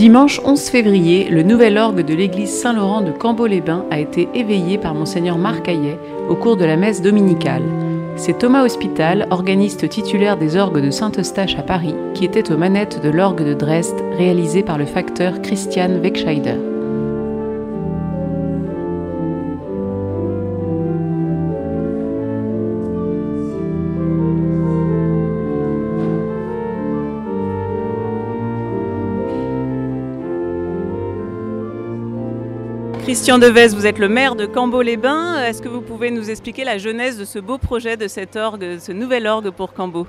Dimanche 11 février, le nouvel orgue de l'église Saint-Laurent de Cambo-les-Bains a été éveillé par monseigneur Marc au cours de la messe dominicale. C'est Thomas Hospital, organiste titulaire des orgues de Saint-Eustache à Paris, qui était aux manettes de l'orgue de Dresde réalisé par le facteur Christian Weckscheider. Christian Deves, vous êtes le maire de Cambo-les-Bains. Est-ce que vous pouvez nous expliquer la genèse de ce beau projet, de cet orgue, ce nouvel orgue pour Cambo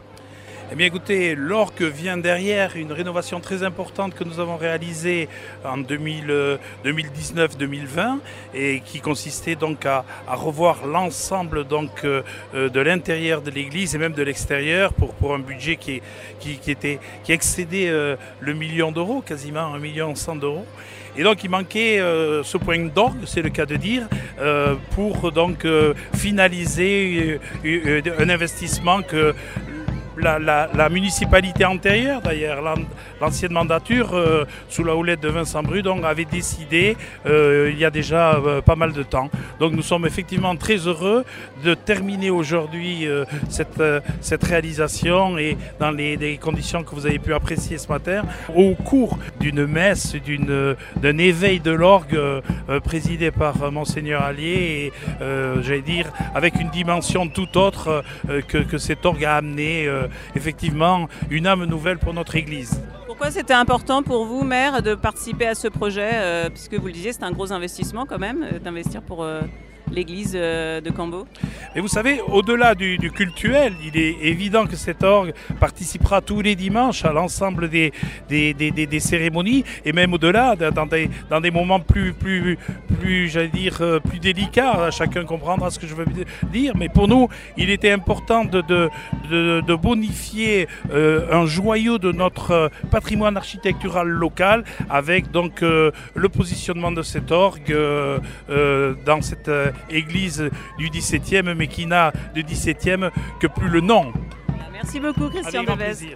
eh bien écoutez, l'orgue vient derrière une rénovation très importante que nous avons réalisée en 2019-2020 et qui consistait donc à, revoir l'ensemble donc euh, de l'intérieur de l'église et même de l'extérieur pour, un budget qui, était, qui excédait euh, le million d'euros, quasiment un million cent d'euros. Et donc il manquait euh, ce point d'orgue, c'est le cas de dire, pour donc finaliser un investissement que la, municipalité antérieure, d'ailleurs, l'ancienne mandature, euh, sous la houlette de Vincent Brudon, avait décidé euh, il y a déjà euh, pas mal de temps. Donc nous sommes effectivement très heureux de terminer aujourd'hui cette, réalisation et dans les, conditions que vous avez pu apprécier ce matin, au cours d'une messe, d'un éveil de l'orgue présidé par Monseigneur Allier et, j'allais dire, avec une dimension tout autre que cet orgue a amené effectivement une âme nouvelle pour notre Église. Pourquoi c'était important pour vous, maire, de participer à ce projet euh, Puisque vous le disiez, c'est un gros investissement quand même, euh, d'investir pour euh, l'église euh, de Cambo Mais vous savez, au-delà du, cultuel, il est évident que cet orgue participera tous les dimanches à l'ensemble des des, cérémonies et même au-delà, dans des, dans des moments plus, plus, plus j'allais dire, euh, plus délicats. Chacun comprendra ce que je veux dire. Mais pour nous, il était important de, de, bonifier euh, un joyau de notre patrimoine architectural local avec donc le positionnement de cet orgue dans cette église du 17e, mais qui n'a de 17e que plus le nom. Merci beaucoup, Christian Deves.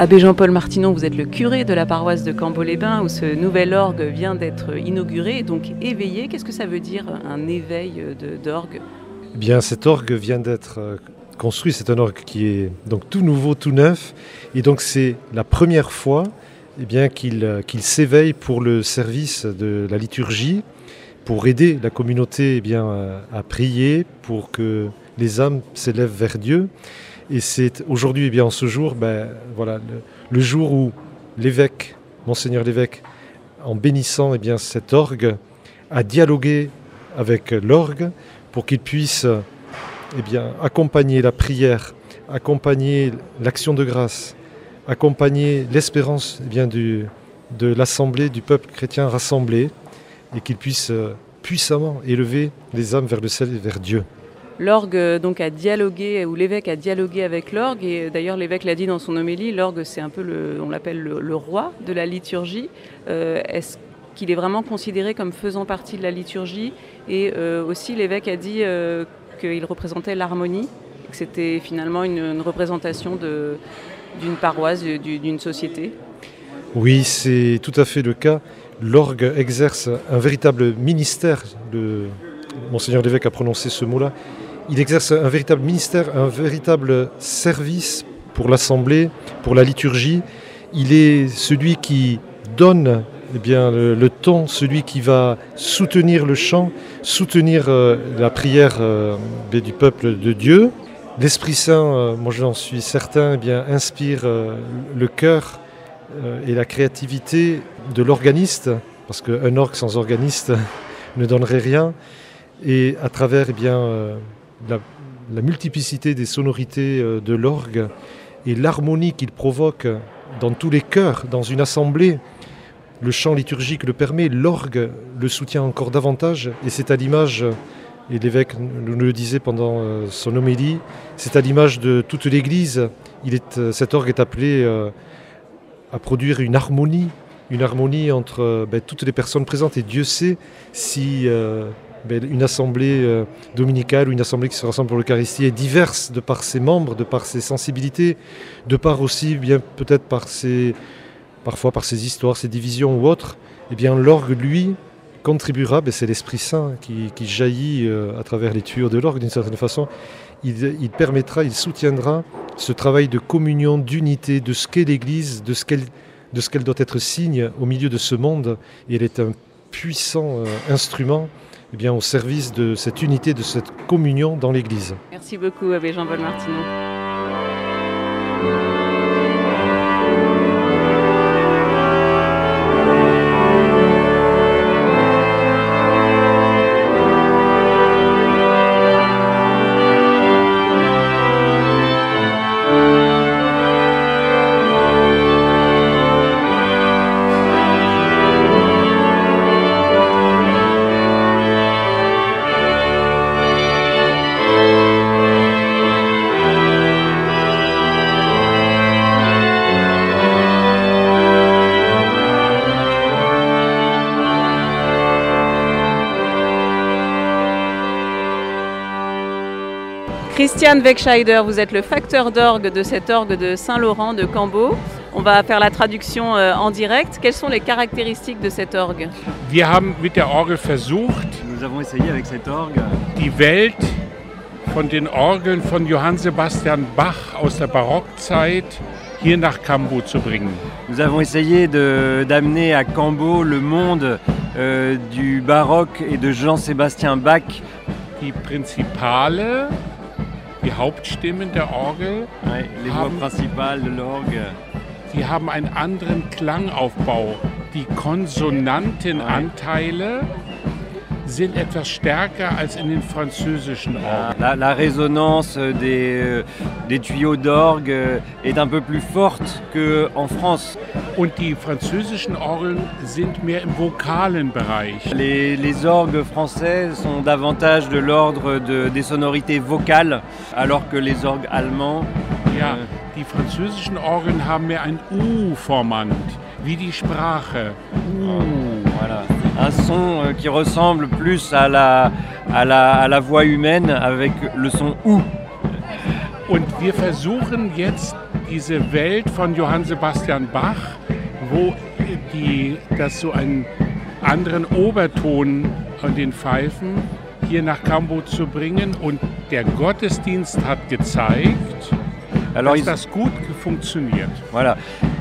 Abbé Jean-Paul Martinon, vous êtes le curé de la paroisse de Cambo-les-Bains où ce nouvel orgue vient d'être inauguré, donc éveillé. Qu'est-ce que ça veut dire un éveil d'orgue? Eh Bien, cet orgue vient d'être euh, construit. C'est un orgue qui est donc tout nouveau, tout neuf, et donc c'est la première fois eh bien qu'il s'éveille pour le service de la liturgie, pour aider la communauté eh bien à prier, pour que les âmes s'élèvent vers Dieu. Et c'est aujourd'hui, eh bien en ce jour, ben, voilà, le, jour où l'évêque, monseigneur l'évêque, en bénissant eh cet orgue, a dialogué avec l'orgue pour qu'il puisse eh accompagner la prière, accompagner l'action de grâce, accompagner l'espérance bien, du, de l'assemblée, du peuple chrétien rassemblé, et qu'il puisse euh, puissamment élever les âmes vers le ciel et vers Dieu. L'orgue euh, donc a dialogué, ou l'évêque a dialogué avec l'orgue, et euh, d'ailleurs l'évêque l'a dit dans son homélie, l'orgue c'est un peu, le, on l'appelle le, roi de la liturgie. Euh, est-ce qu'il est vraiment considéré comme faisant partie de la liturgie? Et aussi l'évêque a dit qu'il représentait l'harmonie, que c'était finalement une, représentation d'une paroisse, d'une société. Oui, c'est tout à fait le cas. L'orgue exerce un véritable ministère. Monseigneur l'évêque a prononcé ce mot-là il exerce un véritable ministère, un véritable service pour l'Assemblée, pour la liturgie. Il est celui qui donne eh bien, le, ton, celui qui va soutenir le chant, soutenir euh, la prière euh, du peuple de Dieu. L'Esprit Saint, euh, moi j'en suis certain, eh bien, inspire le cœur et la créativité de l'organiste, parce qu'un orgue sans organiste ne donnerait rien. Et à travers eh bien, la, multiplicité des sonorités euh, de l'orgue, et l'harmonie qu'il provoque dans tous les chœurs, dans une assemblée, le chant liturgique le permet, l'orgue le soutient encore davantage, et c'est à l'image, et l'évêque nous le disait pendant euh, son homélie, c'est à l'image de toute l'Église, euh, cet orgue est appelé à produire une harmonie, une harmonie entre ben, toutes les personnes présentes, et Dieu sait si une assemblée dominicale ou une assemblée qui se rassemble pour l'Eucharistie est diverse de par ses membres, de par ses sensibilités, de par aussi bien peut-être par ses parfois par ses histoires, ses divisions ou autres, eh bien l'orgue, lui, contribuera, ben, c'est l'Esprit Saint qui, jaillit euh, à travers les tuyaux de l'orgue d'une certaine façon, il, permettra, il soutiendra ce travail de communion, d'unité, de ce qu'est l'Église, de ce qu'elle doit être signe au milieu de ce monde, et elle est un puissant euh, instrument eh bien, au service de cette unité, de cette communion dans l'Église. Merci beaucoup, Abbé Jean-Paul Martineau. Christian Wegscheider, vous êtes le facteur d'orgue de cet orgue de Saint-Laurent de Cambo. On va faire la traduction euh, en direct. Quelles sont les caractéristiques de cet orgue? Wir haben mit der Orgel versucht, Nous avons essayé avec cet orgue die Welt von den Orgeln von Johann Sebastian Bach aus der Barockzeit hier nach Cambo zu bringen. Nous avons essayé d'amener à Cambo le monde euh, du baroque et de Jean-Sébastien Bach. Die Prinzipale die Hauptstimmen der Orgel les haben, voix principales de l'orgue. Die haben einen anderen Klangaufbau. Die Konsonantenanteile sind etwas stärker als in den französischen Orgeln. La, la résonance des, euh, des tuyaux d'orgue est un peu plus forte qu'en France. Und die französischen Orgeln sind mehr im vokalen Bereich. Les, les orgues français sont davantage de l'ordre de, des sonorités vocales, alors que les orgues allemands. Ja, euh, die französischen Orgeln haben mehr ein U-Formant, wie die Sprache. U. Un son euh, qui ressemble plus à la, à, la, à la voix humaine avec le son OU. Und wir versuchen jetzt diese Welt von Johann Sebastian Bach, wo die, das so einen anderen Oberton an den Pfeifen hier nach Cambo zu bringen. Und der Gottesdienst hat gezeigt, Alors, dass das gut funktioniert. Voilà.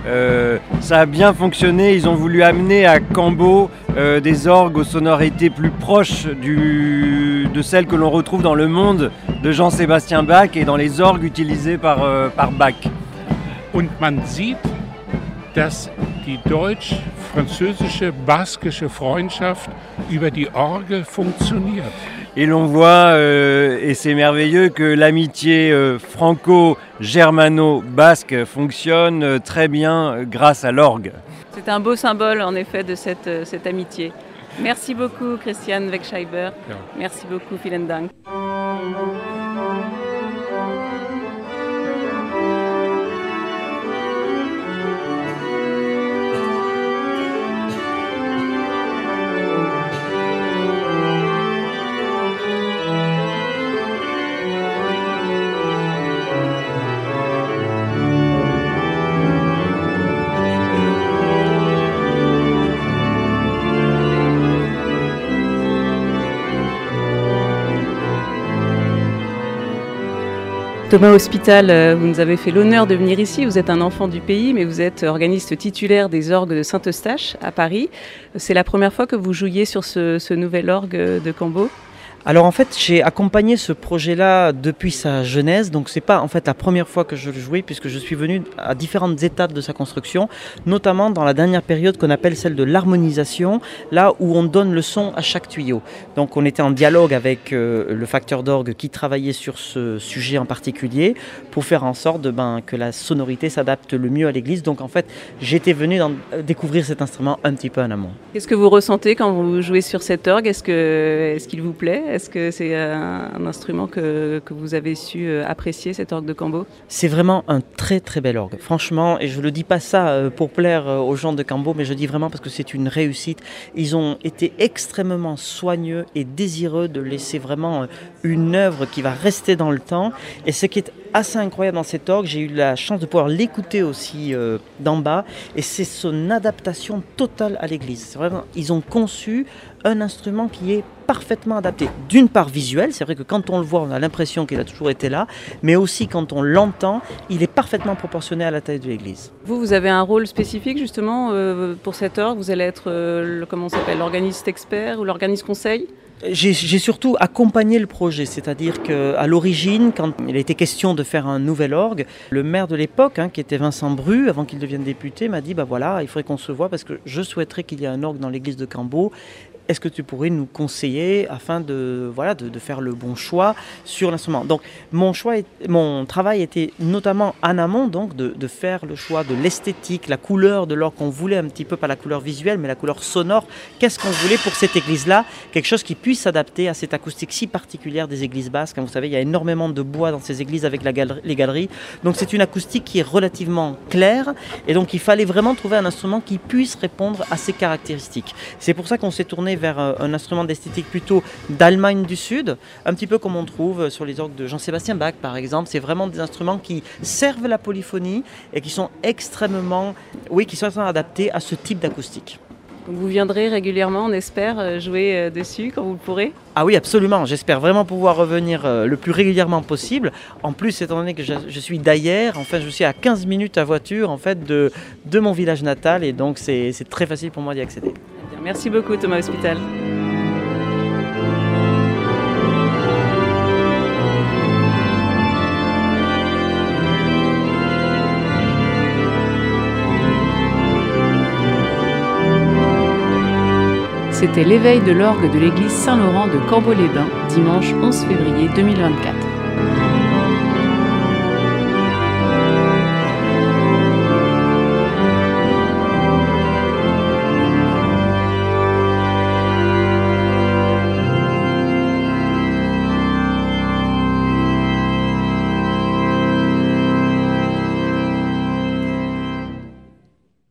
Euh, ça a bien fonctionné. Ils ont voulu amener à Cambo euh, des orgues aux sonorités plus proches de celles que l'on retrouve dans le monde de Jean-Sébastien Bach et dans les orgues utilisés par, euh, par Bach. Und man sieht, dass die deutsch-französische, baskische Freundschaft über die Orgel funktioniert. Et l'on voit, euh, et c'est merveilleux, que l'amitié euh, franco-germano-basque fonctionne euh, très bien grâce à l'orgue. C'est un beau symbole en effet de cette, euh, cette amitié. Merci beaucoup Christian Wegscheiber. Merci beaucoup, vielen Dank. Thomas Hospital, euh, vous nous avez fait l'honneur de venir ici. Vous êtes un enfant du pays, mais vous êtes organiste titulaire des orgues de Saint-Eustache à Paris. C'est la première fois que vous jouiez sur ce, nouvel orgue de Cambo? Alors en fait, j'ai accompagné ce projet-là depuis sa genèse, donc c'est pas en fait la première fois que je le jouais puisque je suis venu à différentes étapes de sa construction, notamment dans la dernière période qu'on appelle celle de l'harmonisation, là où on donne le son à chaque tuyau. Donc on était en dialogue avec euh, le facteur d'orgue qui travaillait sur ce sujet en particulier pour faire en sorte ben, que la sonorité s'adapte le mieux à l'église. Donc en fait, j'étais venu euh, découvrir cet instrument un petit peu en amont. Qu'est-ce que vous ressentez quand vous jouez sur cet orgue? Est-ce est-ce qu'il vous plaît? Est-ce que c'est un, instrument que, que vous avez su euh, apprécier, cet orgue de Cambo? C'est vraiment un très très bel orgue. Franchement, et je ne le dis pas ça euh, pour plaire euh, aux gens de Cambo, mais je dis vraiment parce que c'est une réussite. Ils ont été extrêmement soigneux et désireux de laisser vraiment une œuvre qui va rester dans le temps. Et ce qui est assez incroyable dans cet orgue, j'ai eu la chance de pouvoir l'écouter aussi d'en bas, et c'est son adaptation totale à l'église. Vraiment, ils ont conçu un instrument qui est parfaitement adapté. D'une part visuel, c'est vrai que quand on le voit, on a l'impression qu'il a toujours été là, mais aussi quand on l'entend, il est parfaitement proportionné à la taille de l'église. Vous, vous avez un rôle spécifique justement euh, pour cet orgue Vous allez être, euh, le- comment on s'appelle, l'organiste expert ou l'organiste conseil? J'ai surtout accompagné le projet, c'est-à-dire qu'à l'origine, quand il a été question de faire un nouvel orgue, le maire de l'époque, hein, qui était Vincent Bru, avant qu'il devienne député, m'a dit bah voilà, il faudrait qu'on se voit parce que je souhaiterais qu'il y ait un orgue dans l'église de Cambo. Est-ce que tu pourrais nous conseiller afin de, voilà, de, faire le bon choix sur l'instrument? Donc mon, choix est- mon travail était notamment en amont donc, de, faire le choix de l'esthétique, la couleur de l'orgue qu'on voulait un petit peu, pas la couleur visuelle, mais la couleur sonore. Qu'est-ce qu'on voulait pour cette église-là? Quelque chose qui puisse s'adapter à cette acoustique si particulière des églises basques. Comme vous savez, il y a énormément de bois dans ces églises avec la galerie- les galeries. Donc c'est une acoustique qui est relativement claire. Et donc il fallait vraiment trouver un instrument qui puisse répondre à ces caractéristiques. C'est pour ça qu'on s'est tourné vers euh, un instrument d'esthétique plutôt d'Allemagne du Sud, un petit peu comme on trouve sur les orgues de Jean-Sébastien Bach par exemple. C'est vraiment des instruments qui servent la polyphonie et qui sont extrêmement, oui, qui sont adaptés à ce type d'acoustique. Vous viendrez régulièrement, on espère, euh, jouer euh, dessus quand vous le pourrez? Ah oui, absolument. J'espère vraiment pouvoir revenir le plus régulièrement possible. En plus, étant donné que je, je suis d'ailleurs, enfin, je suis à 15 minutes à voiture en fait de, de mon village natal et donc c'est très facile pour moi d'y accéder. Merci beaucoup Thomas Hospital. C'était l'éveil de l'orgue de l'église Saint-Laurent de Corbeau-les-Bains, dimanche 11 février 2024.